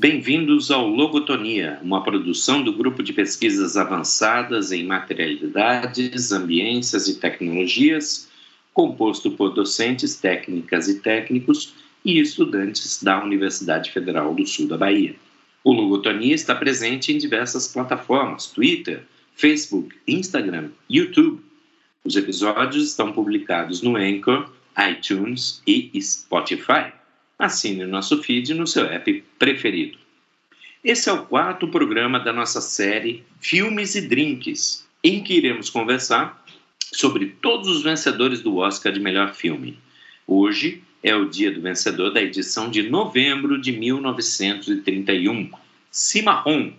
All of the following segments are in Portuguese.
Bem-vindos ao Logotonia, uma produção do Grupo de Pesquisas Avançadas em Materialidades, Ambiências e Tecnologias, composto por docentes, técnicas e técnicos e estudantes da Universidade Federal do Sul da Bahia. O Logotonia está presente em diversas plataformas: Twitter, Facebook, Instagram, YouTube. Os episódios estão publicados no Anchor, iTunes e Spotify. Assine o nosso feed no seu app preferido. Esse é o quarto programa da nossa série Filmes e Drinks, em que iremos conversar sobre todos os vencedores do Oscar de melhor filme. Hoje é o dia do vencedor da edição de novembro de 1931, Cimarron.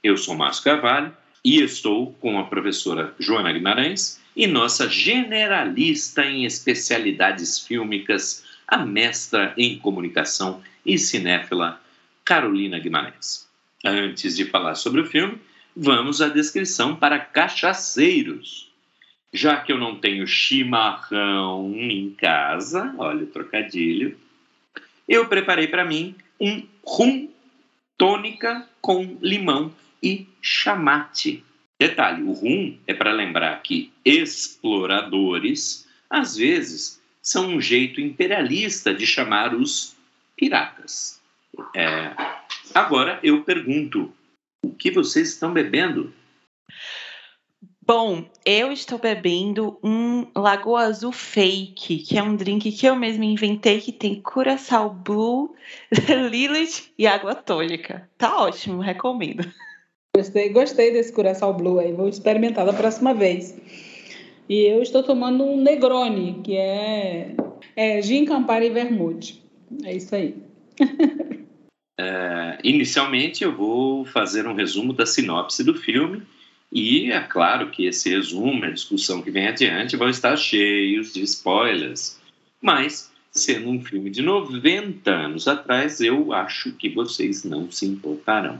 Eu sou Márcio Carvalho e estou com a professora Joana Guimarães e nossa generalista em especialidades fílmicas, a mestra em comunicação e cinéfila Carolina Guimarães. Antes de falar sobre o filme, vamos à descrição para cachaceiros. Já que eu não tenho chimarrão em casa, olha o trocadilho, eu preparei para mim um rum tônica com limão e chamate. Detalhe: o rum é para lembrar que exploradores, às vezes, são um jeito imperialista de chamar os piratas. É, agora eu pergunto: o que vocês estão bebendo? Bom, eu estou bebendo um Lagoa Azul Fake, que é um drink que eu mesma inventei, que tem curaçao blue, Lilith e água tônica. Tá ótimo, recomendo. Gostei, gostei desse curaçao blue aí, vou experimentar da próxima vez. E eu estou tomando um Negroni, que é, é gin, Campari e vermute. É isso aí. é, inicialmente eu vou fazer um resumo da sinopse do filme e é claro que esse resumo, a discussão que vem adiante, vão estar cheios de spoilers. Mas, sendo um filme de 90 anos atrás, eu acho que vocês não se importarão.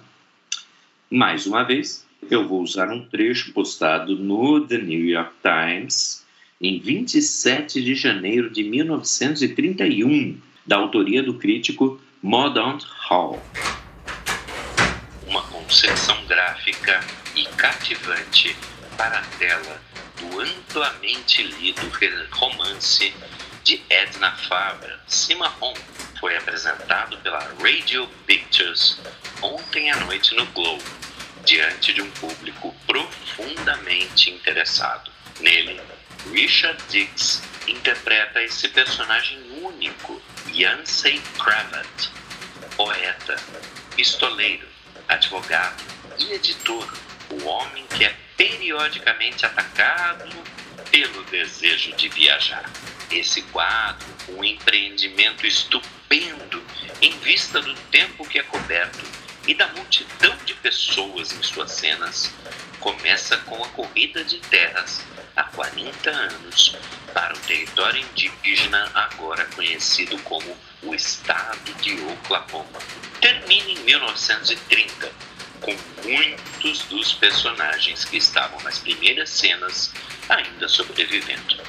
Mais uma vez, eu vou usar um trecho postado no The New York Times em 27 de janeiro de 1931, da autoria do crítico Mordaunt Hall. Uma concepção gráfica e cativante para a tela do amplamente lido romance de Edna Faber, Cimarron, foi apresentado pela Radio Pictures ontem à noite no Globo diante de um público profundamente interessado. Nele, Richard Dix interpreta esse personagem único, Yancey Cravat, poeta, pistoleiro, advogado e editor, o homem que é periodicamente atacado pelo desejo de viajar. Esse quadro, um empreendimento estupendo em vista do tempo que é coberto e da multidão de pessoas em suas cenas, começa com a corrida de terras há 40 anos para o território indígena agora conhecido como o Estado de Oklahoma. Termina em 1930, com muitos dos personagens que estavam nas primeiras cenas ainda sobrevivendo.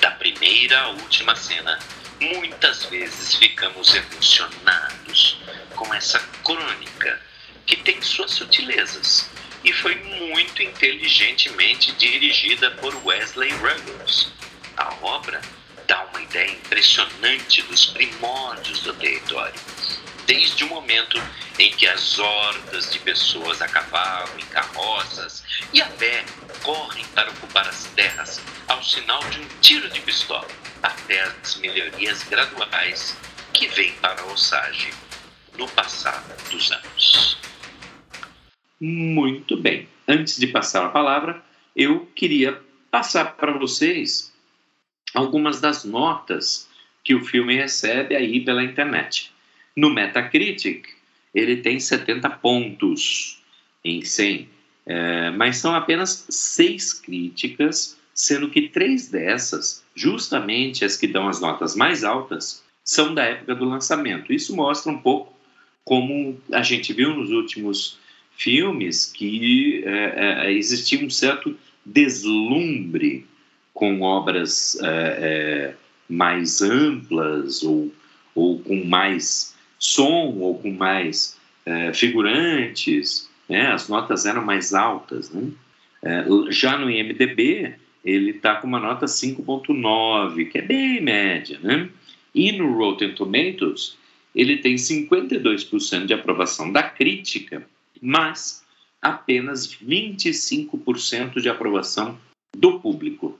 Da primeira à última cena, muitas vezes ficamos emocionados com essa crônica que tem suas sutilezas e foi muito inteligentemente dirigida por Wesley Ruggles. A obra dá uma ideia impressionante dos primórdios do território, desde o momento em que as hordas de pessoas a cavalo, em carroças e a pé correm para ocupar as terras ao sinal de um tiro de pistola, até as melhorias graduais que vêm para a ossagem no passar dos anos. Muito bem. Antes de passar a palavra, eu queria passar para vocês algumas das notas que o filme recebe aí pela internet. No Metacritic, ele tem 70 pontos em 100, é, mas são apenas seis críticas, sendo que três dessas, justamente as que dão as notas mais altas, são da época do lançamento. Isso mostra um pouco como a gente viu nos últimos filmes que é, é, existia um certo deslumbre com obras é, é, mais amplas ou, ou com mais som ou com mais é, figurantes, né? as notas eram mais altas. Né? É, já no IMDB, ele está com uma nota 5.9, que é bem média. Né? E no Rotten Tomatoes, ele tem 52% de aprovação da crítica, mas apenas 25% de aprovação do público.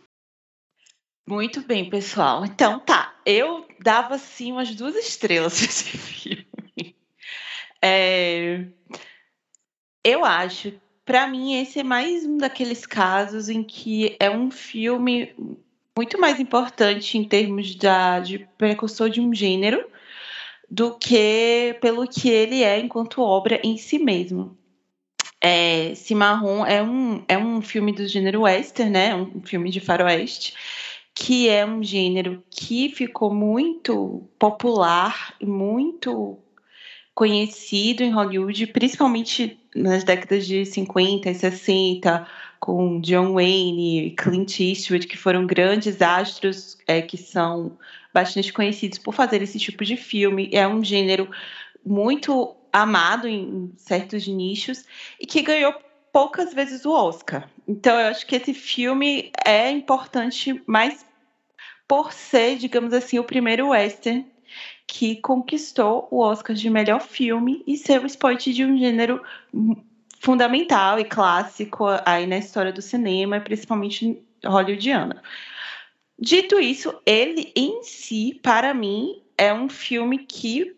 Muito bem, pessoal. Então tá, eu dava assim umas duas estrelas esse filme. É... Eu acho, para mim, esse é mais um daqueles casos em que é um filme muito mais importante em termos da, de precursor de um gênero do que pelo que ele é enquanto obra em si mesmo. É, Cimarron é um, é um filme do gênero western, né? Um filme de faroeste, que é um gênero que ficou muito popular e muito conhecido em Hollywood, principalmente nas décadas de 50 e 60, com John Wayne e Clint Eastwood, que foram grandes astros é, que são bastante conhecidos por fazer esse tipo de filme. É um gênero muito amado em certos nichos e que ganhou poucas vezes o Oscar. Então eu acho que esse filme é importante mais por ser, digamos assim, o primeiro western que conquistou o Oscar de melhor filme e ser o expoente de um gênero fundamental e clássico aí na história do cinema, principalmente hollywoodiana. Dito isso, ele em si, para mim, é um filme que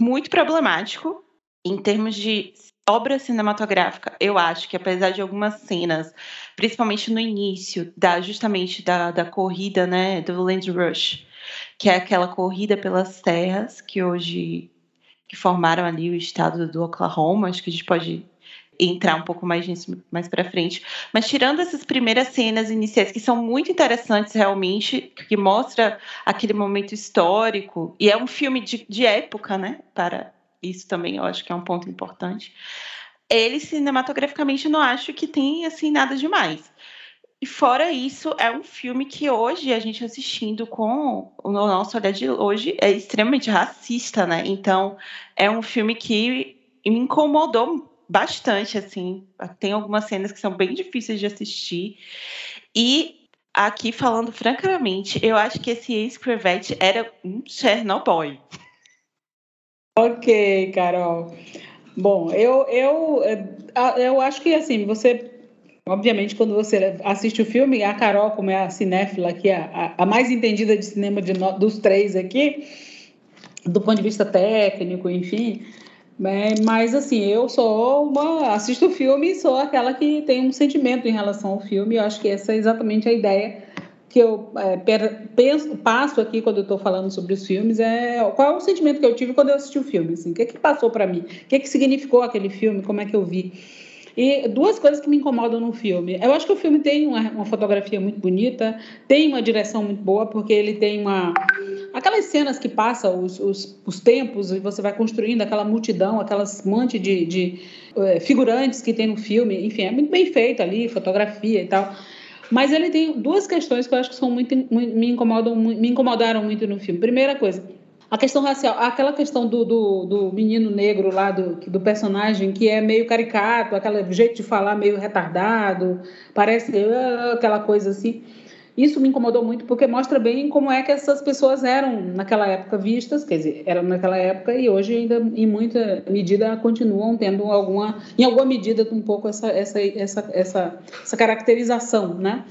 muito problemático em termos de obra cinematográfica, eu acho que apesar de algumas cenas, principalmente no início, da justamente da, da corrida, né, do Land Rush, que é aquela corrida pelas terras que hoje que formaram ali o estado do Oklahoma, acho que a gente pode entrar um pouco mais nisso mais para frente. Mas tirando essas primeiras cenas iniciais que são muito interessantes realmente, que mostra aquele momento histórico e é um filme de, de época, né? Para isso também eu acho que é um ponto importante. Ele cinematograficamente não acho que tem assim nada demais. E fora isso, é um filme que hoje a gente assistindo com o nosso olhar de hoje é extremamente racista, né? Então, é um filme que me incomodou bastante, assim. Tem algumas cenas que são bem difíceis de assistir. E aqui, falando francamente, eu acho que esse ex-Crevette era um Chernobyl. Ok, Carol. Bom, eu, eu, eu acho que, assim, você... Obviamente, quando você assiste o filme, a Carol, como é a cinéfila, é a, a mais entendida de cinema de, dos três aqui, do ponto de vista técnico, enfim, mas assim, eu sou uma. assisto o filme e sou aquela que tem um sentimento em relação ao filme. Eu acho que essa é exatamente a ideia que eu é, penso, passo aqui quando eu estou falando sobre os filmes. É qual é o sentimento que eu tive quando eu assisti o filme? Assim, o que, é que passou para mim? O que, é que significou aquele filme? Como é que eu vi? E duas coisas que me incomodam no filme. Eu acho que o filme tem uma, uma fotografia muito bonita, tem uma direção muito boa, porque ele tem uma. Aquelas cenas que passam os, os, os tempos e você vai construindo aquela multidão, aquelas monte de, de uh, figurantes que tem no filme, enfim, é muito bem feito ali, fotografia e tal. Mas ele tem duas questões que eu acho que são muito, me incomodam, me incomodaram muito no filme. Primeira coisa, a questão racial, aquela questão do, do, do, menino negro lá, do, do personagem, que é meio caricato, aquele jeito de falar meio retardado, parece uh, aquela coisa assim. Isso me incomodou muito porque mostra bem como é que essas pessoas eram naquela época vistas, quer dizer, eram naquela época e hoje ainda em muita medida continuam tendo alguma, em alguma medida um pouco essa essa essa essa, essa caracterização, né?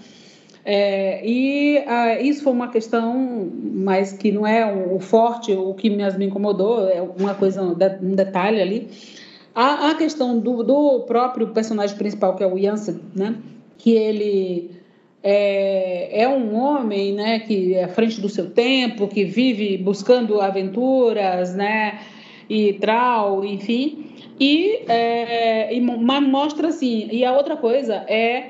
É, e ah, isso foi uma questão, mas que não é o, forte, o que mais me incomodou, é uma coisa, um detalhe ali. A, a questão do, do, próprio personagem principal, que é o Jansen, né? que ele é, é, um homem né, que é à frente do seu tempo, que vive buscando aventuras, né, e tal, enfim. E, é, e mostra assim. E a outra coisa é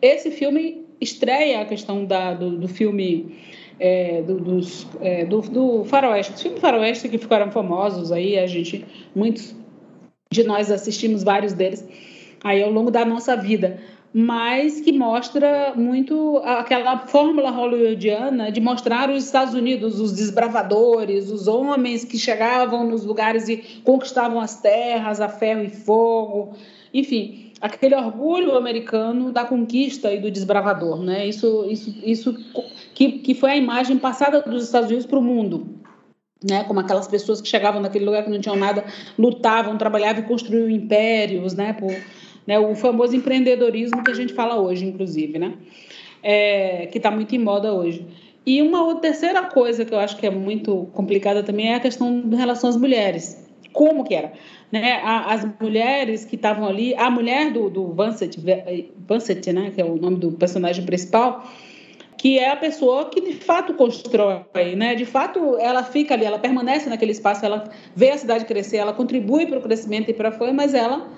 esse filme estreia a questão da, do, do filme é, do, dos, é, do, do faroeste, os filmes faroeste que ficaram famosos aí, a gente, muitos de nós assistimos vários deles aí ao longo da nossa vida. Mas que mostra muito aquela fórmula hollywoodiana de mostrar os Estados Unidos, os desbravadores, os homens que chegavam nos lugares e conquistavam as terras a ferro e fogo, enfim, aquele orgulho americano da conquista e do desbravador, né? Isso, isso, isso que, que foi a imagem passada dos Estados Unidos para o mundo. Né, como aquelas pessoas que chegavam naquele lugar que não tinham nada, lutavam, trabalhavam e construíam impérios, né, por, né, o famoso empreendedorismo que a gente fala hoje, inclusive, né, é, que está muito em moda hoje. E uma outra, terceira coisa que eu acho que é muito complicada também é a questão em relação às mulheres. Como que era? Né, as mulheres que estavam ali, a mulher do, do Vincent, né, que é o nome do personagem principal, que é a pessoa que de fato constrói, né? De fato, ela fica ali, ela permanece naquele espaço, ela vê a cidade crescer, ela contribui para o crescimento e para fora, mas ela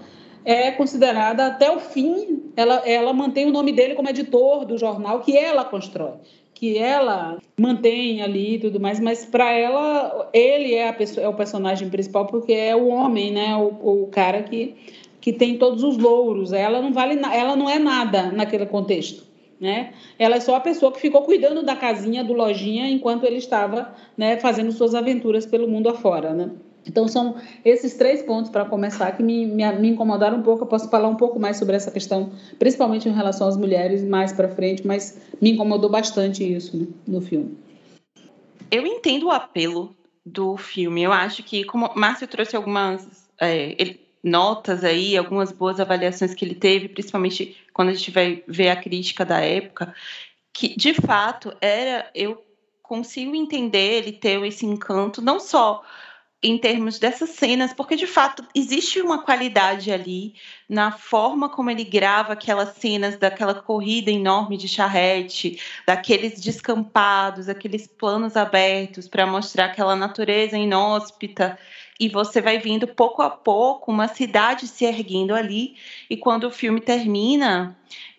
é considerada até o fim, ela, ela mantém o nome dele como editor do jornal que ela constrói, que ela mantém ali e tudo mais, mas para ela, ele é, pessoa, é, o personagem principal porque é o homem, né? O, o cara que, que tem todos os louros. Ela não vale, ela não é nada naquele contexto. Né? Ela é só a pessoa que ficou cuidando da casinha, do lojinha, enquanto ele estava né, fazendo suas aventuras pelo mundo afora. Né? Então, são esses três pontos para começar que me, me, me, incomodaram um pouco. Eu posso falar um pouco mais sobre essa questão, principalmente em relação às mulheres, mais para frente, mas me incomodou bastante isso né, no filme. Eu entendo o apelo do filme. Eu acho que, como Márcio trouxe algumas é, ele, notas aí, algumas boas avaliações que ele teve, principalmente quando a gente vai ver a crítica da época, que de fato era. Eu consigo entender ele ter esse encanto, não só em termos dessas cenas, porque de fato existe uma qualidade ali na forma como ele grava aquelas cenas daquela corrida enorme de charrete, daqueles descampados, aqueles planos abertos para mostrar aquela natureza inóspita. E você vai vendo pouco a pouco uma cidade se erguendo ali, e quando o filme termina,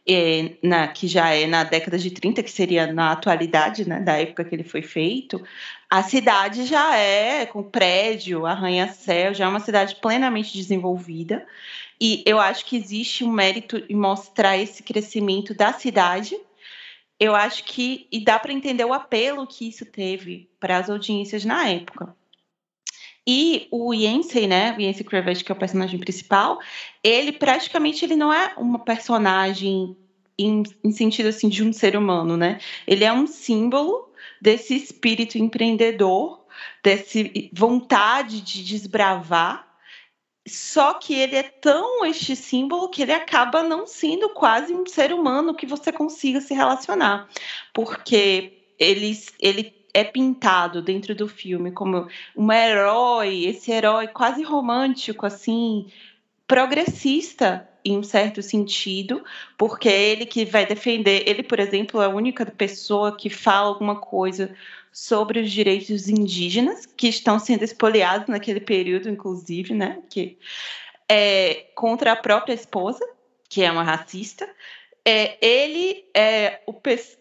é, na, que já é na década de 30, que seria na atualidade, né, da época que ele foi feito, a cidade já é com prédio, arranha-céu, já é uma cidade plenamente desenvolvida. E eu acho que existe um mérito em mostrar esse crescimento da cidade. Eu acho que e dá para entender o apelo que isso teve para as audiências na época. E o Yancey, né, o Yancey Cravat, que é o personagem principal, ele praticamente ele não é uma personagem em, em, sentido assim de um ser humano, né? Ele é um símbolo desse espírito empreendedor, desse vontade de desbravar. Só que ele é tão este símbolo que ele acaba não sendo quase um ser humano que você consiga se relacionar, porque ele, ele é pintado dentro do filme como um herói, esse herói quase romântico, assim, progressista em um certo sentido, porque ele que vai defender, ele, por exemplo, é a única pessoa que fala alguma coisa sobre os direitos indígenas que estão sendo espoliados naquele período, inclusive, né, que é contra a própria esposa, que é uma racista, é, ele, é o,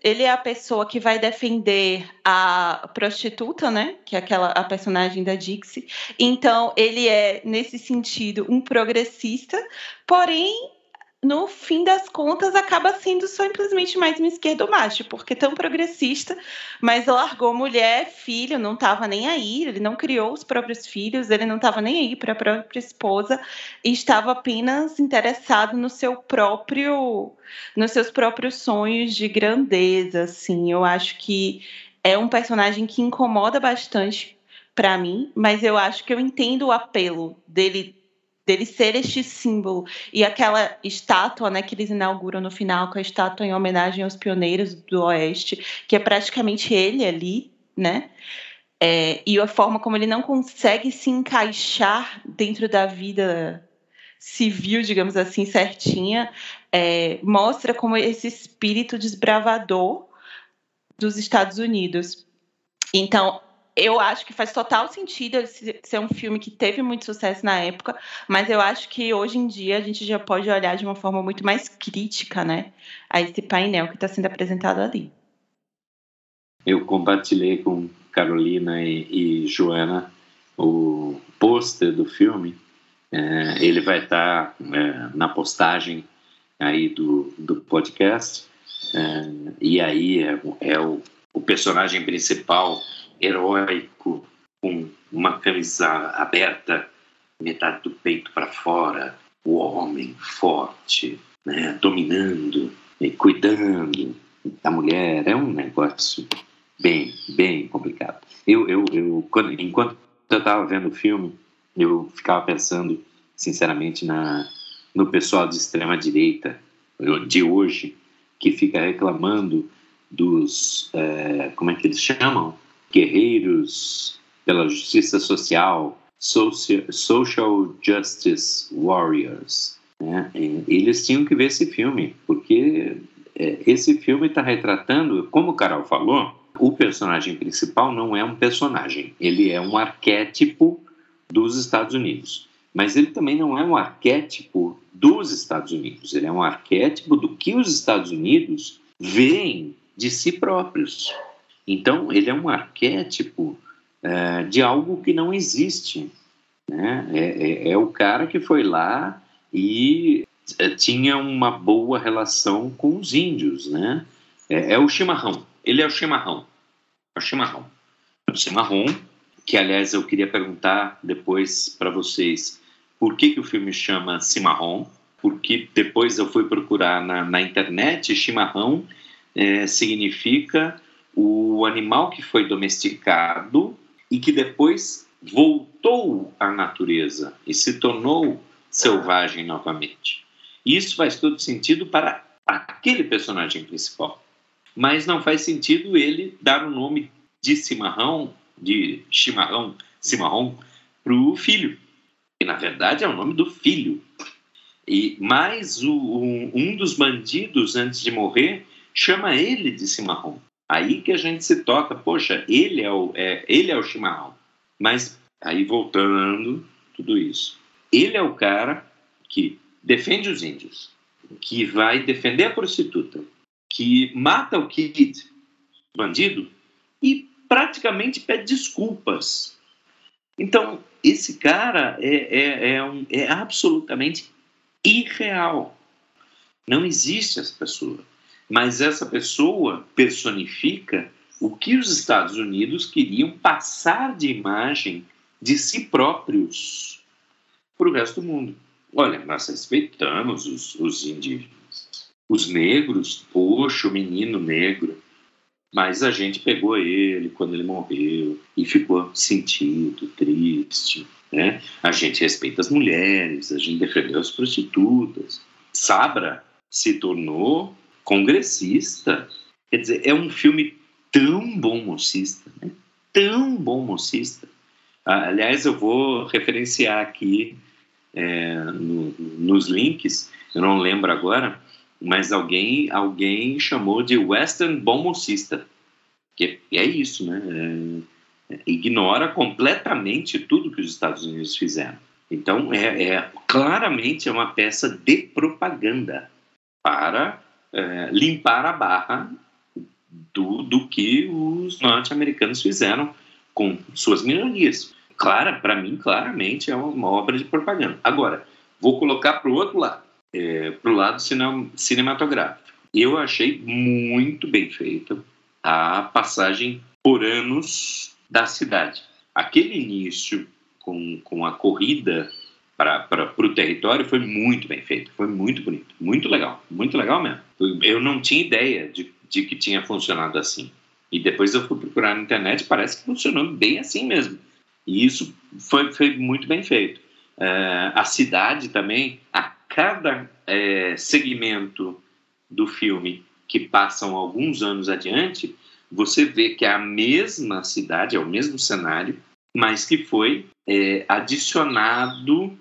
ele é a pessoa que vai defender a prostituta, né? Que é aquela a personagem da Dixie. Então, ele é, nesse sentido, um progressista, porém no fim das contas, acaba sendo simplesmente mais um esquerdo macho, porque tão progressista, mas largou mulher, filho, não estava nem aí, ele não criou os próprios filhos, ele não estava nem aí para a própria esposa, e estava apenas interessado no seu próprio, nos seus próprios sonhos de grandeza, assim. Eu acho que é um personagem que incomoda bastante para mim, mas eu acho que eu entendo o apelo dele dele ser este símbolo e aquela estátua, né, que eles inauguram no final, com a estátua em homenagem aos pioneiros do Oeste, que é praticamente ele ali, né? É, e a forma como ele não consegue se encaixar dentro da vida civil, digamos assim, certinha, é, mostra como esse espírito desbravador dos Estados Unidos. Então, eu acho que faz total sentido ser um filme que teve muito sucesso na época, mas eu acho que hoje em dia a gente já pode olhar de uma forma muito mais crítica, né, a esse painel que está sendo apresentado ali. Eu compartilhei com Carolina e, e Joana o pôster do filme. É, ele vai estar tá, é, na postagem aí do, do podcast. É, e aí é, é o, o personagem principal heróico com uma camisa aberta, metade do peito para fora, o homem forte, né, dominando e cuidando da mulher. É um negócio bem, bem complicado. Eu, eu, eu quando, enquanto eu estava vendo o filme, eu ficava pensando, sinceramente, na, no pessoal de extrema direita de hoje que fica reclamando dos, é, como é que eles chamam? Guerreiros pela justiça social, social, justice warriors. Né? Eles tinham que ver esse filme, porque é, esse filme está retratando, como o Carol falou, o personagem principal não é um personagem, ele é um arquétipo dos Estados Unidos. Mas ele também não é um arquétipo dos Estados Unidos, ele é um arquétipo do que os Estados Unidos veem de si próprios. Então, ele é um arquétipo é, de algo que não existe. Né? É, é, é, o cara que foi lá e é, tinha uma boa relação com os índios. Né? É, é, o chimarrão. Ele é o chimarrão. É o chimarrão. O chimarrão, que aliás eu queria perguntar depois para vocês por que, que o filme chama Cimarrão, porque depois eu fui procurar na, na internet, chimarrão é, significa o animal que foi domesticado e que depois voltou à natureza e se tornou selvagem novamente. Isso faz todo sentido para aquele personagem principal. Mas não faz sentido ele dar o nome de cimarrão, de chimarrão, cimarrão, para o filho que na verdade é o nome do filho. E mais o, um, um dos bandidos, antes de morrer, chama ele de cimarrão. Aí que a gente se toca, poxa, ele é o, é, ele é o chimarrão. Mas aí voltando, tudo isso. Ele é o cara que defende os índios, que vai defender a prostituta, que mata o kid, bandido, e praticamente pede desculpas. Então, esse cara é, é, é, um, é absolutamente irreal. Não existe essa pessoa. Mas essa pessoa personifica o que os Estados Unidos queriam passar de imagem de si próprios para o resto do mundo. Olha, nós respeitamos os, os indígenas, os negros, poxa, o menino negro. Mas a gente pegou ele quando ele morreu e ficou sentido, triste. Né? A gente respeita as mulheres, a gente defendeu as prostitutas. Sabra se tornou congressista. Quer dizer, é um filme tão bom mocista, né? tão bom mocista. Aliás, eu vou referenciar aqui é, no, nos links, eu não lembro agora, mas alguém alguém chamou de western bomocista, que é isso, né? É, é, ignora completamente tudo que os Estados Unidos fizeram. Então é, é claramente é uma peça de propaganda para é, limpar a barra do, do que os norte-americanos fizeram com suas minorias. Clara, para mim, claramente é uma obra de propaganda. Agora, vou colocar para o outro lado é, para o lado cinematográfico. Eu achei muito bem feita a passagem por anos da cidade. Aquele início com, com a corrida para o território foi muito bem feito, foi muito bonito, muito legal, muito legal mesmo. Eu não tinha ideia de, de que tinha funcionado assim. E depois eu fui procurar na internet, parece que funcionou bem assim mesmo. E isso foi, foi muito bem feito. Uh, a cidade também, a cada é, segmento do filme que passam alguns anos adiante, você vê que é a mesma cidade, é o mesmo cenário, mas que foi é, adicionado,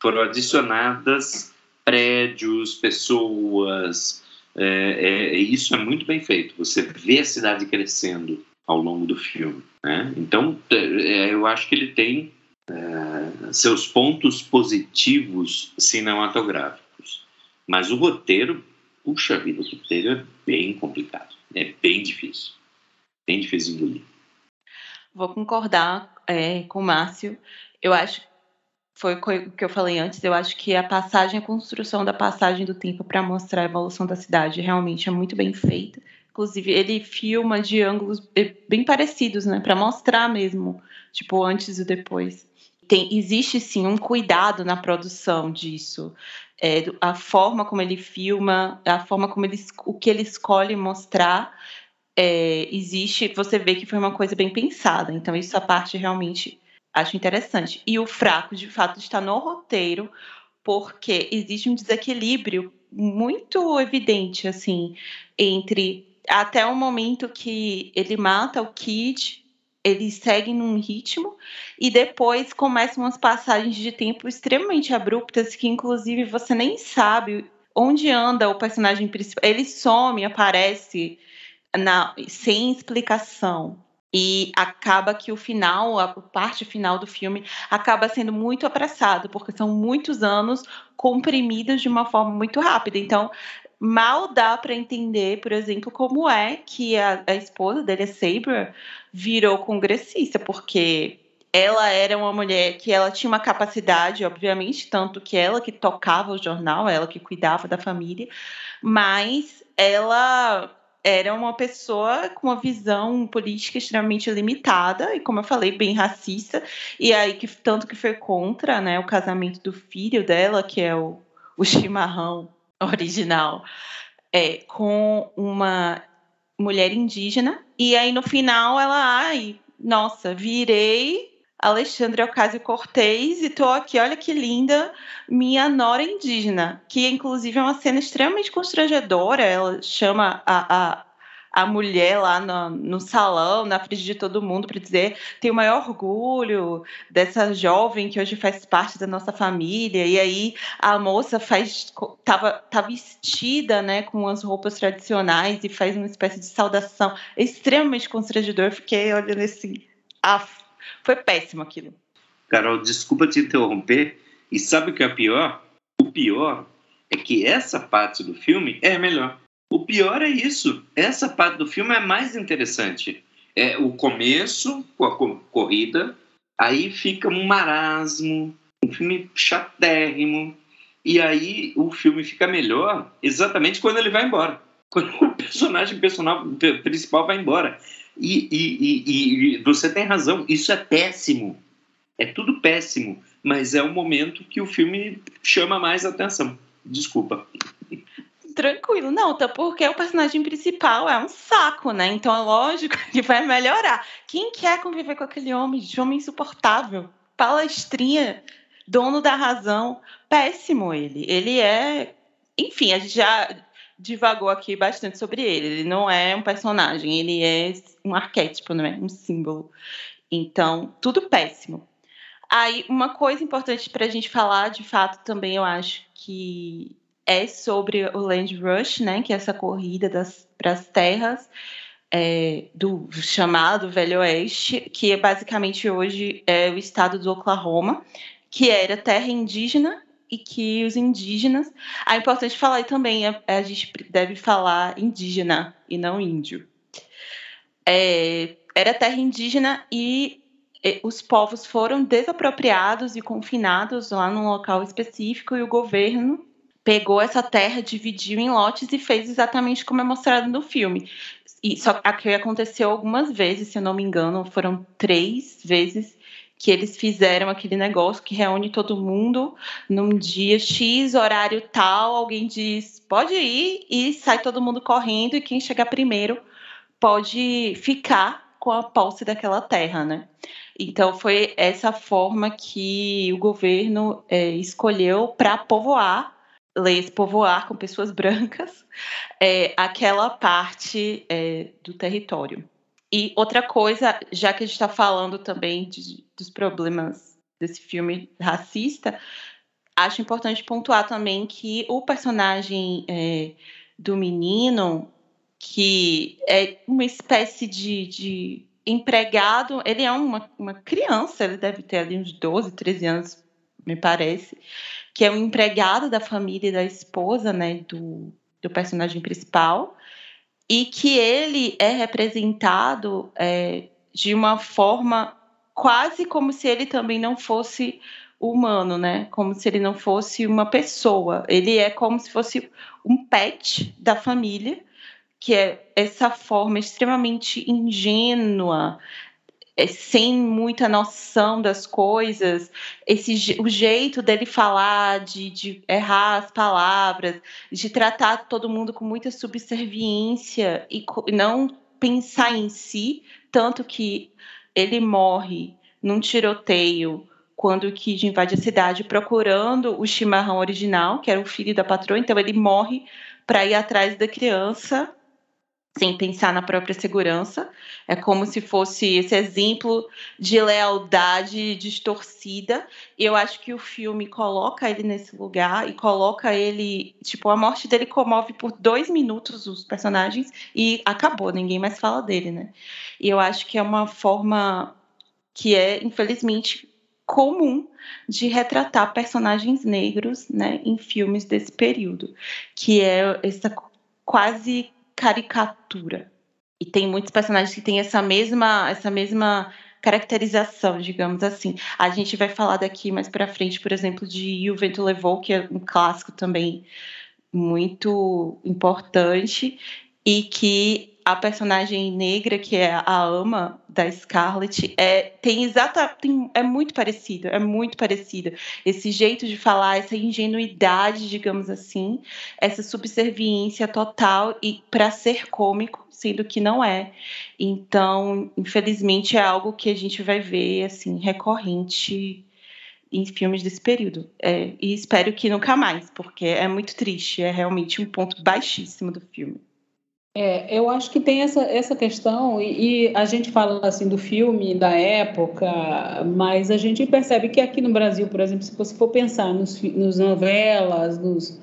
foram adicionadas prédios, pessoas, é, é, isso é muito bem feito. Você vê a cidade crescendo ao longo do filme. Né? Então, é, eu acho que ele tem é, seus pontos positivos cinematográficos. Mas o roteiro, puxa vida, o roteiro é bem complicado, é bem difícil, bem difícil engolir. Vou concordar é, com o Márcio. Eu acho foi o que eu falei antes, eu acho que a passagem, a construção da passagem do tempo para mostrar a evolução da cidade realmente é muito bem feita. Inclusive, ele filma de ângulos bem parecidos, né, para mostrar mesmo, tipo, antes e depois. Tem, existe sim um cuidado na produção disso. É, a forma como ele filma, a forma como ele, o que ele escolhe mostrar, é, existe, você vê que foi uma coisa bem pensada. Então, isso a parte realmente Acho interessante. E o fraco, de fato, está no roteiro, porque existe um desequilíbrio muito evidente, assim, entre até o momento que ele mata o Kid, eles seguem num ritmo e depois começam umas passagens de tempo extremamente abruptas que inclusive você nem sabe onde anda o personagem principal. Ele some, aparece na, sem explicação. E acaba que o final, a parte final do filme, acaba sendo muito apressado, porque são muitos anos comprimidos de uma forma muito rápida. Então, mal dá para entender, por exemplo, como é que a, a esposa dele, a Saber, virou congressista, porque ela era uma mulher que ela tinha uma capacidade, obviamente, tanto que ela que tocava o jornal, ela que cuidava da família, mas ela era uma pessoa com uma visão política extremamente limitada e, como eu falei, bem racista. E aí, que tanto que foi contra né, o casamento do filho dela, que é o, o chimarrão original, é, com uma mulher indígena. E aí, no final, ela, ai, nossa, virei Alexandre Ocasio Cortez e tô aqui, olha que linda, minha nora indígena, que inclusive é uma cena extremamente constrangedora, ela chama a, a, a mulher lá no, no salão, na frente de todo mundo, para dizer: tenho o maior orgulho dessa jovem que hoje faz parte da nossa família. E aí a moça faz, tava, tá vestida, né, com as roupas tradicionais e faz uma espécie de saudação. Extremamente constrangedor. Fiquei olhando assim, ah, foi péssimo aquilo. Carol, desculpa te interromper. E sabe o que é pior? O pior é que essa parte do filme é melhor. O pior é isso. Essa parte do filme é mais interessante. É o começo com a corrida, aí fica um marasmo, um filme chatérrimo, e aí o filme fica melhor exatamente quando ele vai embora. Quando o personagem personal, principal vai embora. E, e, e, e você tem razão, isso é péssimo. É tudo péssimo, mas é o momento que o filme chama mais atenção. Desculpa tranquilo. Não, tá porque o personagem principal é um saco, né? Então é lógico que vai melhorar. Quem quer conviver com aquele homem, de homem insuportável? Palestrinha, dono da razão. Péssimo ele. Ele é. Enfim, a gente já divagou aqui bastante sobre ele. Ele não é um personagem, ele é um arquétipo, não é? Um símbolo. Então, tudo péssimo. Aí, uma coisa importante para a gente falar, de fato, também eu acho que é sobre o Land Rush, né, que é essa corrida para as terras é, do chamado Velho Oeste, que é basicamente hoje é o estado do Oklahoma, que era terra indígena e que os indígenas. Ah, é importante falar também, a, a gente deve falar indígena e não índio. É, era terra indígena e os povos foram desapropriados e confinados lá num local específico e o governo pegou essa terra, dividiu em lotes e fez exatamente como é mostrado no filme. E só que aconteceu algumas vezes, se eu não me engano, foram três vezes que eles fizeram aquele negócio que reúne todo mundo num dia X, horário tal, alguém diz pode ir e sai todo mundo correndo e quem chegar primeiro pode ficar com a posse daquela terra, né? Então foi essa forma que o governo é, escolheu para povoar leis povoar com pessoas brancas é, aquela parte é, do território. E outra coisa, já que a gente está falando também de, dos problemas desse filme racista, acho importante pontuar também que o personagem é, do menino, que é uma espécie de, de empregado, ele é uma, uma criança, ele deve ter ali uns 12, 13 anos, me parece que é o empregado da família e da esposa, né, do, do personagem principal, e que ele é representado é, de uma forma quase como se ele também não fosse humano, né? Como se ele não fosse uma pessoa. Ele é como se fosse um pet da família, que é essa forma extremamente ingênua, é, sem muita noção das coisas, esse o jeito dele falar, de, de, errar as palavras, de tratar todo mundo com muita subserviência e não pensar em si, tanto que ele morre num tiroteio quando o Kid invade a cidade procurando o chimarrão original, que era o filho da patroa, então ele morre para ir atrás da criança sem pensar na própria segurança. É como se fosse esse exemplo de lealdade distorcida. Eu acho que o filme coloca ele nesse lugar e coloca ele. Tipo, a morte dele comove por dois minutos os personagens e acabou, ninguém mais fala dele, né? E eu acho que é uma forma que é, infelizmente, comum de retratar personagens negros né, em filmes desse período, que é essa quase caricatura. E tem muitos personagens que têm essa mesma, essa mesma caracterização, digamos assim. A gente vai falar daqui mais para frente, por exemplo, de o Vento Levou, que é um clássico também muito importante e que a personagem negra, que é a ama da Scarlett, é, tem exata, tem, é muito parecido, é muito parecido. Esse jeito de falar, essa ingenuidade, digamos assim, essa subserviência total e para ser cômico, sendo que não é. Então, infelizmente, é algo que a gente vai ver assim recorrente em filmes desse período. É, e espero que nunca mais, porque é muito triste, é realmente um ponto baixíssimo do filme. É, eu acho que tem essa, essa questão, e, e, a gente fala assim do filme da época, mas a gente percebe que aqui no Brasil, por exemplo, se você for pensar nos, nos novelas, nos,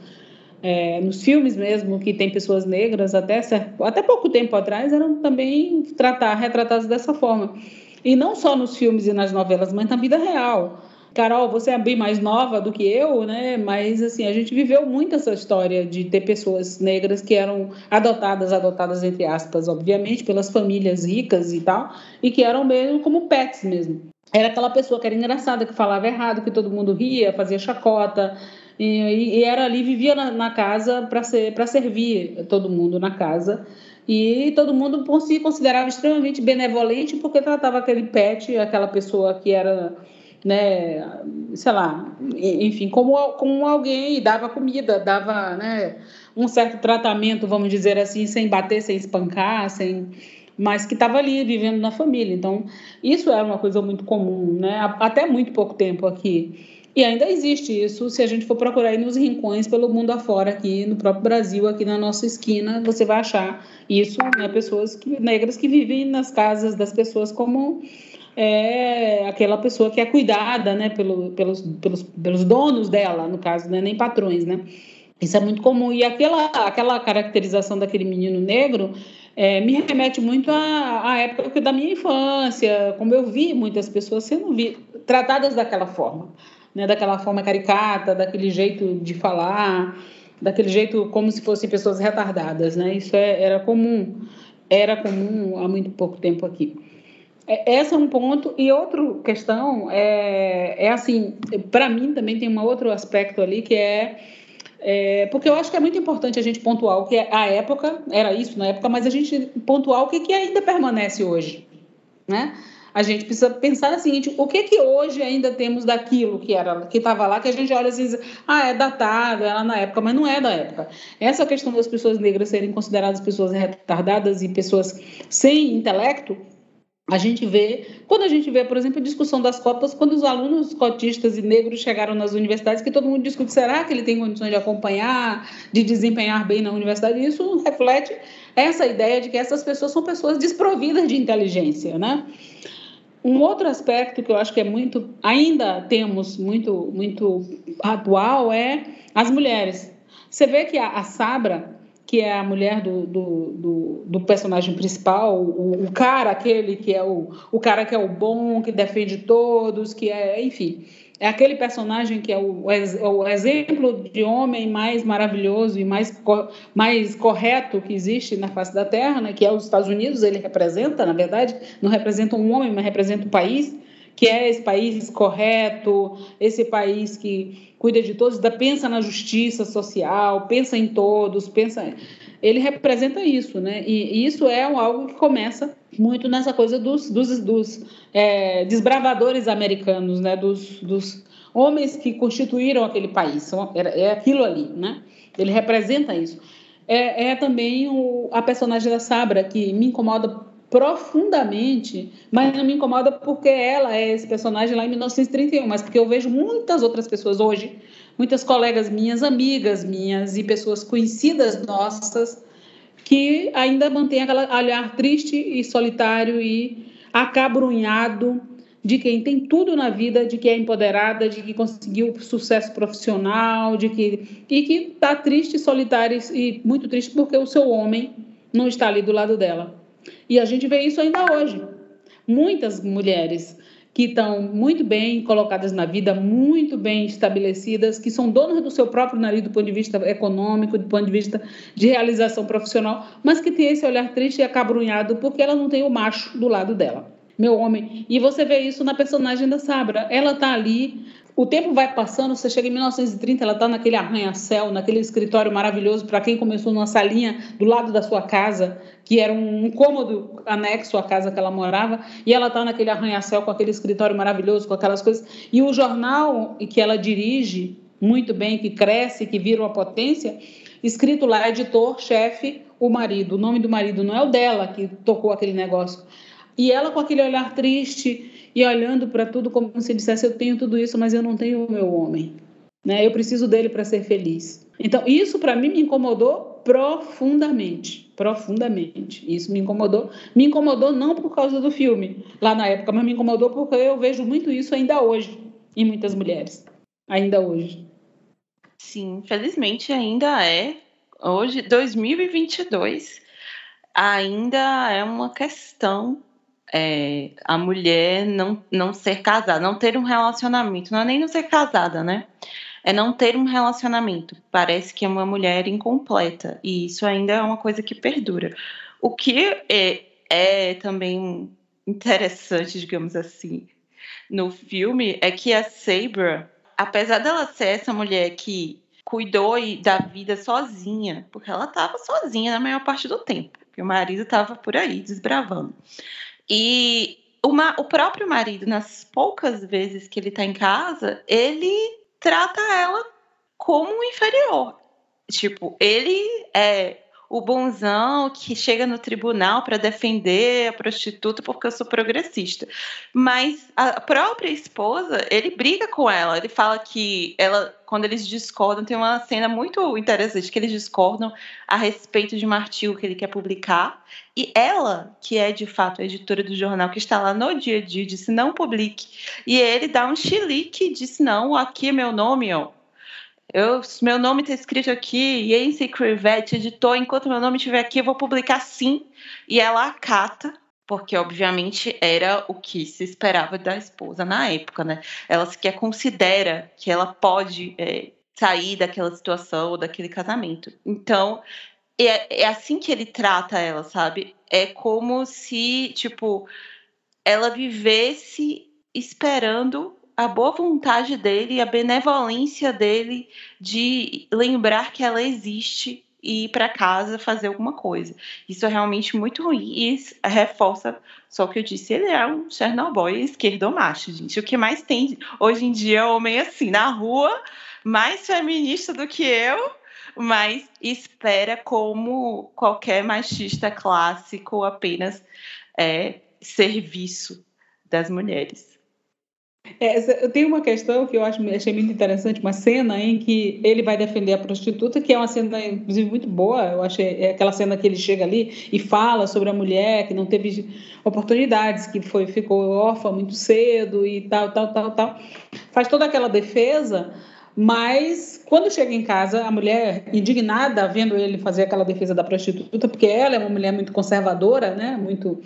é, nos filmes mesmo, que tem pessoas negras, até, até pouco tempo atrás, eram também tratar, retratadas dessa forma. E não só nos filmes e nas novelas, mas na vida real. Carol, você é bem mais nova do que eu, né? Mas assim, a gente viveu muito essa história de ter pessoas negras que eram adotadas, adotadas entre aspas, obviamente, pelas famílias ricas e tal, e que eram mesmo como pets mesmo. Era aquela pessoa que era engraçada, que falava errado, que todo mundo ria, fazia chacota, e, e era ali, vivia na, na casa para ser, servir todo mundo na casa. E todo mundo se considerava extremamente benevolente porque tratava aquele pet, aquela pessoa que era né, sei lá, enfim, como, como alguém dava comida, dava, né, um certo tratamento, vamos dizer assim, sem bater, sem espancar, sem, mas que estava ali vivendo na família. Então, isso era uma coisa muito comum, né, até muito pouco tempo aqui. E ainda existe isso, se a gente for procurar aí nos rincões pelo mundo afora, aqui no próprio Brasil, aqui na nossa esquina, você vai achar isso, né, pessoas que, negras que vivem nas casas das pessoas como é aquela pessoa que é cuidada né, pelo, pelos, pelos, pelos donos dela, no caso, né, nem patrões, né? Isso é muito comum. E aquela, aquela caracterização daquele menino negro é, me remete muito à, à, época da minha infância, como eu vi muitas pessoas sendo vi, tratadas daquela forma, né, daquela forma caricata, daquele jeito de falar, daquele jeito como se fossem pessoas retardadas. Né? Isso é, era comum, era comum há muito pouco tempo aqui. É, esse é um ponto. E outra questão é, é assim, para mim também tem um outro aspecto ali que é, é, porque eu acho que é muito importante a gente pontuar o que é a época, era isso na época, mas a gente pontuar o que, que ainda permanece hoje, né? A gente precisa pensar o seguinte: o que que hoje ainda temos daquilo que era que estava lá, que a gente olha assim, ah, é datado, era na época, mas não é da época. Essa questão das pessoas negras serem consideradas pessoas retardadas e pessoas sem intelecto a gente vê, quando a gente vê, por exemplo, a discussão das cotas, quando os alunos cotistas e negros chegaram nas universidades, que todo mundo discute, será que ele tem condições de acompanhar, de desempenhar bem na universidade? Isso reflete essa ideia de que essas pessoas são pessoas desprovidas de inteligência, né? Um outro aspecto que eu acho que é muito, ainda temos muito, muito atual é as mulheres. Você vê que a, a Sabra, que é a mulher do, do, do, do personagem principal, o, o, cara, aquele que é o, o cara que é o bom, que defende todos, que é, enfim, é aquele personagem que é o, o exemplo de homem mais maravilhoso e mais, mais correto que existe na face da Terra, né, que é os Estados Unidos, ele representa, na verdade, não representa um homem, mas representa o um país, que é esse país correto, esse país que cuida de todos, pensa na justiça social, pensa em todos, pensa. Ele representa isso, né? E isso é algo que começa muito nessa coisa dos, dos, dos é, desbravadores americanos, né? Dos, dos homens que constituíram aquele país. É aquilo ali, né? Ele representa isso. É, é também o, a personagem da Sabra que me incomoda profundamente, mas não me incomoda porque ela é esse personagem lá em 1931, mas porque eu vejo muitas outras pessoas hoje, muitas colegas minhas, amigas minhas e pessoas conhecidas nossas que ainda mantêm aquele olhar triste e solitário e acabrunhado de quem tem tudo na vida, de que é empoderada, de que conseguiu sucesso profissional, de que e que está triste, solitária e muito triste porque o seu homem não está ali do lado dela. E a gente vê isso ainda hoje. Muitas mulheres que estão muito bem colocadas na vida, muito bem estabelecidas, que são donas do seu próprio nariz do ponto de vista econômico, do ponto de vista de realização profissional, mas que tem esse olhar triste e acabrunhado porque ela não tem o macho do lado dela, meu homem. E você vê isso na personagem da Sabra. Ela está ali o tempo vai passando, você chega em 1930, ela está naquele arranha-céu, naquele escritório maravilhoso, para quem começou numa salinha do lado da sua casa, que era um cômodo anexo à casa que ela morava, e ela está naquele arranha-céu com aquele escritório maravilhoso, com aquelas coisas. E o jornal que ela dirige muito bem, que cresce, que vira uma potência, escrito lá, editor, chefe, o marido. O nome do marido não é o dela que tocou aquele negócio. E ela com aquele olhar triste e olhando para tudo como se dissesse: Eu tenho tudo isso, mas eu não tenho o meu homem. Né? Eu preciso dele para ser feliz. Então, isso para mim me incomodou profundamente. Profundamente. Isso me incomodou. Me incomodou não por causa do filme lá na época, mas me incomodou porque eu vejo muito isso ainda hoje em muitas mulheres. Ainda hoje. Sim, felizmente ainda é. Hoje, 2022, ainda é uma questão é, a mulher não, não ser casada, não ter um relacionamento, não é nem não ser casada, né? É não ter um relacionamento. Parece que é uma mulher incompleta. E isso ainda é uma coisa que perdura. O que é, é também interessante, digamos assim, no filme é que a Sabra, apesar dela ser essa mulher que cuidou da vida sozinha, porque ela estava sozinha na maior parte do tempo, porque o marido estava por aí desbravando. E uma, o próprio marido, nas poucas vezes que ele está em casa, ele trata ela como inferior. Tipo, ele é o bonzão que chega no tribunal para defender a prostituta porque eu sou progressista. Mas a própria esposa, ele briga com ela. Ele fala que ela, quando eles discordam, tem uma cena muito interessante que eles discordam a respeito de um artigo que ele quer publicar. E ela, que é de fato a editora do jornal, que está lá no dia a dia, disse não publique. E ele dá um chilique e disse: não, aqui é meu nome, ó eu, meu nome está escrito aqui, Yancy Crivette editou, enquanto meu nome estiver aqui, eu vou publicar sim. E ela acata, porque obviamente era o que se esperava da esposa na época, né? Ela sequer considera que ela pode é, sair daquela situação ou daquele casamento. Então, é, é assim que ele trata ela, sabe? É como se, tipo, ela vivesse esperando a boa vontade dele, a benevolência dele de lembrar que ela existe e ir para casa fazer alguma coisa. Isso é realmente muito ruim e reforça só o que eu disse, ele é um Chernobyl esquerdomacho, gente. O que mais tem hoje em dia é homem assim, na rua, mais feminista do que eu, mas espera como qualquer machista clássico apenas é, serviço das mulheres. É, eu tenho uma questão que eu acho, achei muito interessante, uma cena em que ele vai defender a prostituta, que é uma cena, inclusive, muito boa. Eu achei é aquela cena que ele chega ali e fala sobre a mulher que não teve oportunidades, que foi ficou órfã muito cedo e tal, tal, tal, tal. Faz toda aquela defesa, mas quando chega em casa, a mulher indignada vendo ele fazer aquela defesa da prostituta, porque ela é uma mulher muito conservadora, né? Muito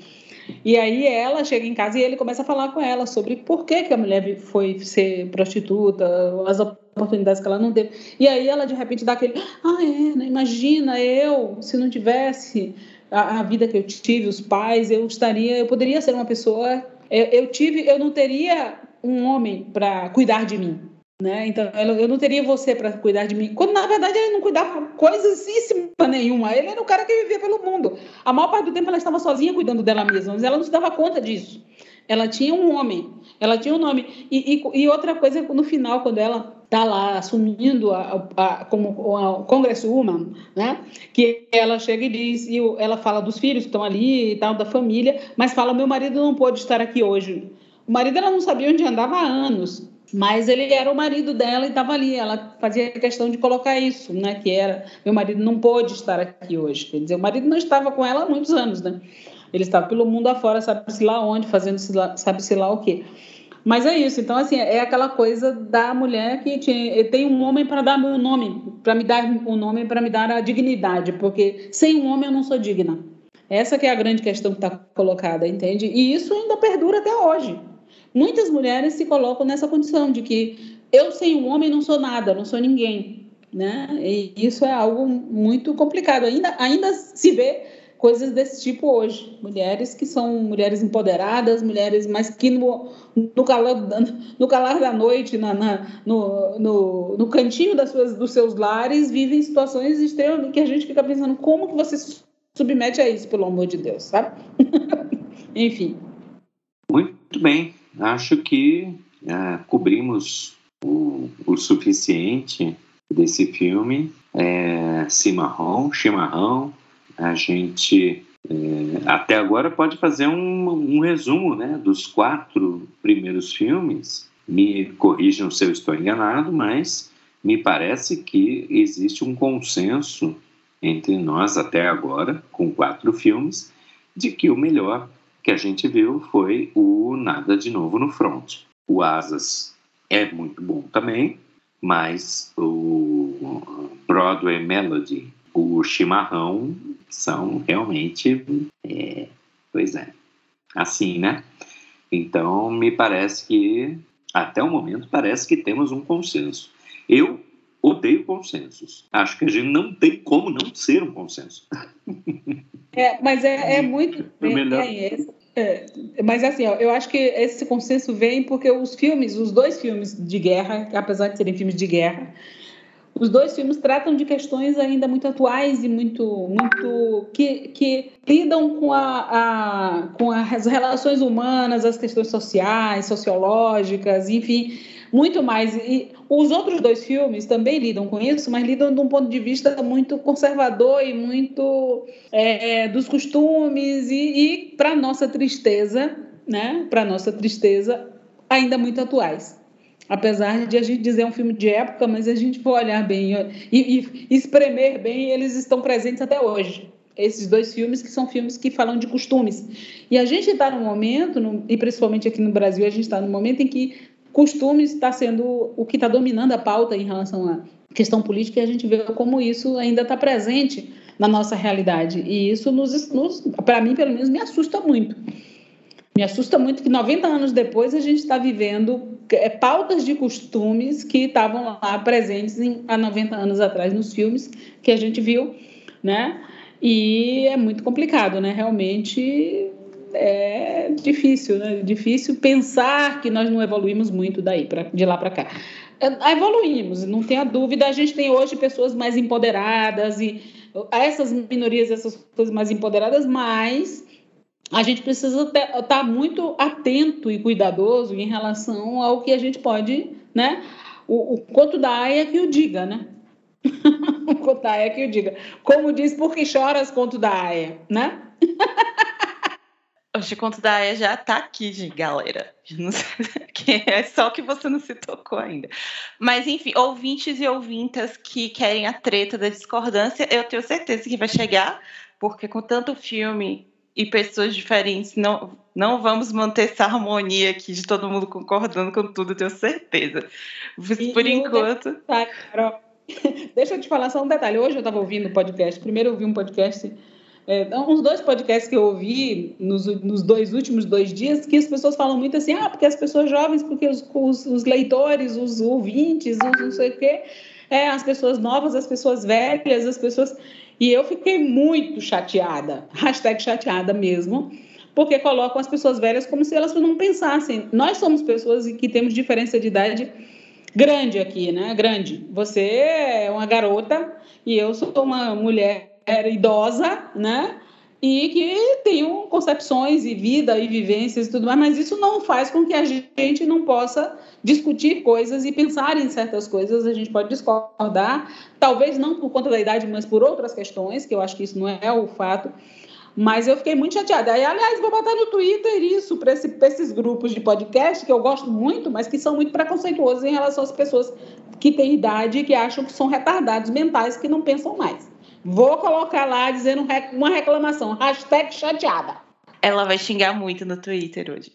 e aí ela chega em casa e ele começa a falar com ela sobre por que, que a mulher foi ser prostituta, as oportunidades que ela não teve. E aí ela de repente dá aquele, ah é, né? imagina eu, se não tivesse a, a, vida que eu tive, os pais, eu estaria, eu poderia ser uma pessoa eu, eu tive, eu não teria um homem para cuidar de mim. Né? Então, eu não teria você para cuidar de mim. Quando, na verdade, ele não cuidava coisíssima nenhuma. Ele era o cara que vivia pelo mundo. A maior parte do tempo ela estava sozinha cuidando dela mesma, mas ela não se dava conta disso. Ela tinha um homem, ela tinha um nome. E, e, e outra coisa, no final, quando ela está lá assumindo a, a, como a Congresswoman, né? Que ela chega e diz, e ela fala dos filhos que estão ali e tal, da família, mas fala: meu marido não pôde estar aqui hoje. O marido ela não sabia onde andava há anos. Mas ele era o marido dela e estava ali. Ela fazia questão de colocar isso, né? Que era, meu marido não pôde estar aqui hoje. Quer dizer, o marido não estava com ela há muitos anos, né? Ele estava pelo mundo afora, sabe-se lá onde, fazendo sabe-se lá o quê. Mas é isso. Então, assim, é aquela coisa da mulher que tinha, tem um homem para dar meu nome, para me dar um nome, para me dar a dignidade, porque sem um homem eu não sou digna. Essa que é a grande questão que está colocada, entende? E isso ainda perdura até hoje. Muitas mulheres se colocam nessa condição de que eu sem um homem não sou nada, não sou ninguém, né? E isso é algo muito complicado. Ainda, ainda se vê coisas desse tipo hoje. Mulheres que são mulheres empoderadas, mulheres, mas que no, no, calor, no calar da noite, na, na no, no, no, cantinho das suas, dos seus lares, vivem situações extremamente que a gente fica pensando como que você se submete a isso, pelo amor de Deus, sabe? Enfim. Muito bem. Acho que é, cobrimos o, o, suficiente desse filme. É, cimarrão, chimarrão. A gente é, até agora pode fazer um, um resumo né, dos quatro primeiros filmes. Me corrijam se eu estou enganado, mas me parece que existe um consenso entre nós até agora, com quatro filmes, de que o melhor que a gente viu foi o Nada de Novo no Front. O Asas é muito bom também, mas o Broadway Melody, o Chimarrão são realmente, é, pois é, assim, né? Então, me parece que, até o momento, parece que temos um consenso. Eu odeio consensos. Acho que a gente não tem como não ser um consenso. É, mas é, é muito. É, melhor. É, é, mas assim, ó, eu acho que esse consenso vem porque os filmes, os dois filmes de guerra, apesar de serem filmes de guerra, os dois filmes tratam de questões ainda muito atuais e muito, muito que, que lidam com, a, a, com as relações humanas, as questões sociais, sociológicas, enfim, muito mais. E os outros dois filmes também lidam com isso, mas lidam de um ponto de vista muito conservador e muito é, é dos costumes, e, e para nossa tristeza, né? Para nossa tristeza, ainda muito atuais. Apesar de a gente dizer um filme de época, mas a gente for olhar bem e, e espremer bem, eles estão presentes até hoje esses dois filmes que são filmes que falam de costumes. E a gente está num momento, e principalmente aqui no Brasil, a gente está num momento em que costumes está sendo o que está dominando a pauta em relação à questão política e a gente vê como isso ainda está presente na nossa realidade. E isso, nos, nos para mim, pelo menos, me assusta muito. Me assusta muito que 90 anos depois a gente está vivendo é, pautas de costumes que estavam lá presentes em, há 90 anos atrás nos filmes que a gente viu, né? E é muito complicado, né? Realmente é difícil, né? Difícil pensar que nós não evoluímos muito daí, pra, de lá para cá. É, evoluímos, não tenha dúvida. A gente tem hoje pessoas mais empoderadas e essas minorias, essas coisas mais empoderadas, mas a gente precisa estar tá muito atento e cuidadoso em relação ao que a gente pode, né? O, o conto da Aya que o diga, né? o conto da Aya que o diga. Como diz, por que choras, conto da Aya, né? O conto da Aya já tá aqui, gente, galera. é só que você não se tocou ainda. Mas, enfim, ouvintes e ouvintas que querem a treta da discordância, eu tenho certeza que vai chegar, porque com tanto filme e pessoas diferentes, não, não vamos manter essa harmonia aqui de todo mundo concordando com tudo, tenho certeza. Por e enquanto. Detalhe, Deixa eu te falar só um detalhe. Hoje eu estava ouvindo o podcast. Primeiro eu ouvi um podcast é, uns dois podcasts que eu ouvi nos, nos, dois últimos dois dias, que as pessoas falam muito assim, ah, porque as pessoas jovens, porque os, os, os leitores, os ouvintes, os não sei o quê, é, as pessoas novas, as pessoas velhas, as pessoas... E eu fiquei muito chateada, hashtag chateada mesmo, porque colocam as pessoas velhas como se elas não pensassem. Nós somos pessoas que temos diferença de idade grande aqui, né? Grande. Você é uma garota e eu sou uma mulher idosa, né? E que tenho concepções e vida e vivências e tudo mais, mas isso não faz com que a gente não possa discutir coisas e pensar em certas coisas. A gente pode discordar, talvez não por conta da idade, mas por outras questões, que eu acho que isso não é o fato. Mas eu fiquei muito chateada. Aí, aliás, vou botar no Twitter isso para esse, esses grupos de podcast que eu gosto muito, mas que são muito preconceituosos em relação às pessoas que têm idade e que acham que são retardados mentais, que não pensam mais. Vou colocar lá dizendo uma reclamação, hashtag chateada. Ela vai xingar muito no Twitter hoje.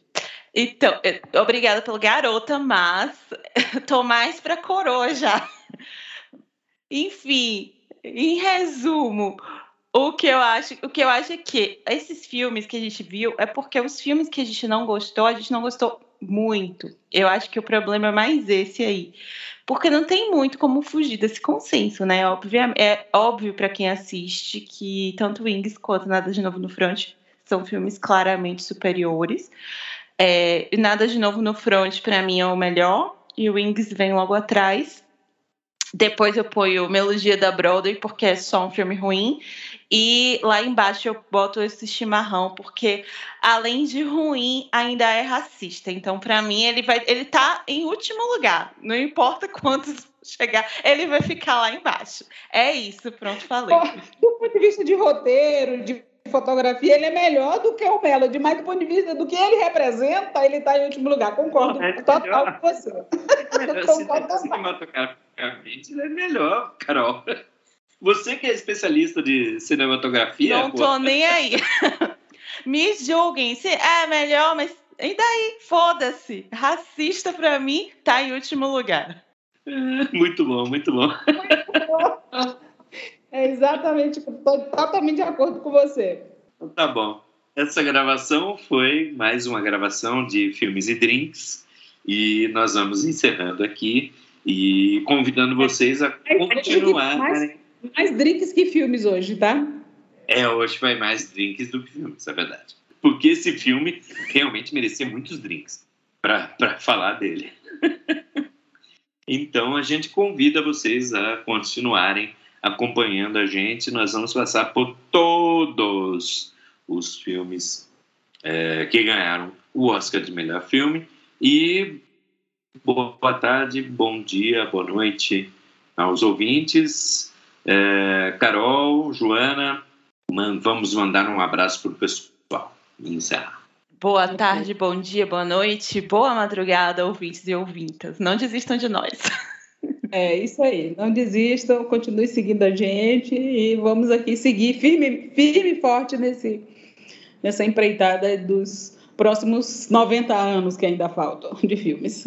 Então, obrigada pelo garota, mas tô mais para coroa já. Enfim, em resumo, o que eu acho, o que eu acho é que esses filmes que a gente viu é porque os filmes que a gente não gostou, a gente não gostou muito. Eu acho que o problema é mais esse aí. Porque não tem muito como fugir desse consenso, né? Óbvio, é óbvio para quem assiste que tanto Wings quanto Nada de Novo no Front são filmes claramente superiores. É, Nada de Novo no Front, para mim, é o melhor. E o Wings vem logo atrás. Depois eu ponho Melodia da Broadway, porque é só um filme ruim. E lá embaixo eu boto esse chimarrão, porque além de ruim, ainda é racista. Então, para mim, ele vai. Ele tá em último lugar. Não importa quantos chegar, ele vai ficar lá embaixo. É isso, pronto, falei. Do ponto de vista de roteiro, de fotografia, ele é melhor do que o Melody, mas do ponto de vista do que ele representa, ele está em último lugar. Concordo é total com você. Concordo cinematograficamente, ele é melhor, Carol. Você que é especialista de cinematografia. Não tô nem aí. Me julguem. Se é melhor, mas. E daí? Foda-se. Racista pra mim tá em último lugar. Muito bom, muito bom. Muito bom. É exatamente, estou totalmente de acordo com você. Tá bom. Essa gravação foi mais uma gravação de filmes e drinks e nós vamos encerrando aqui e convidando vocês a continuar. Mais, drinks que filmes hoje, tá? É, hoje vai mais drinks do que filmes, é verdade. Porque esse filme realmente merecia muitos drinks para falar dele. então a gente convida vocês a continuarem acompanhando a gente. Nós vamos passar por todos os filmes é, que ganharam o Oscar de melhor filme. E boa tarde, bom dia, boa noite aos ouvintes. É, Carol, Joana, man, vamos mandar um abraço para o pessoal e encerrar. Boa tarde, bom dia, boa noite, boa madrugada, ouvintes e ouvintas. Não desistam de nós. É isso aí. Não desistam, continue seguindo a gente e vamos aqui seguir firme, firme e forte nesse, nessa empreitada dos próximos 90 anos que ainda faltam de filmes.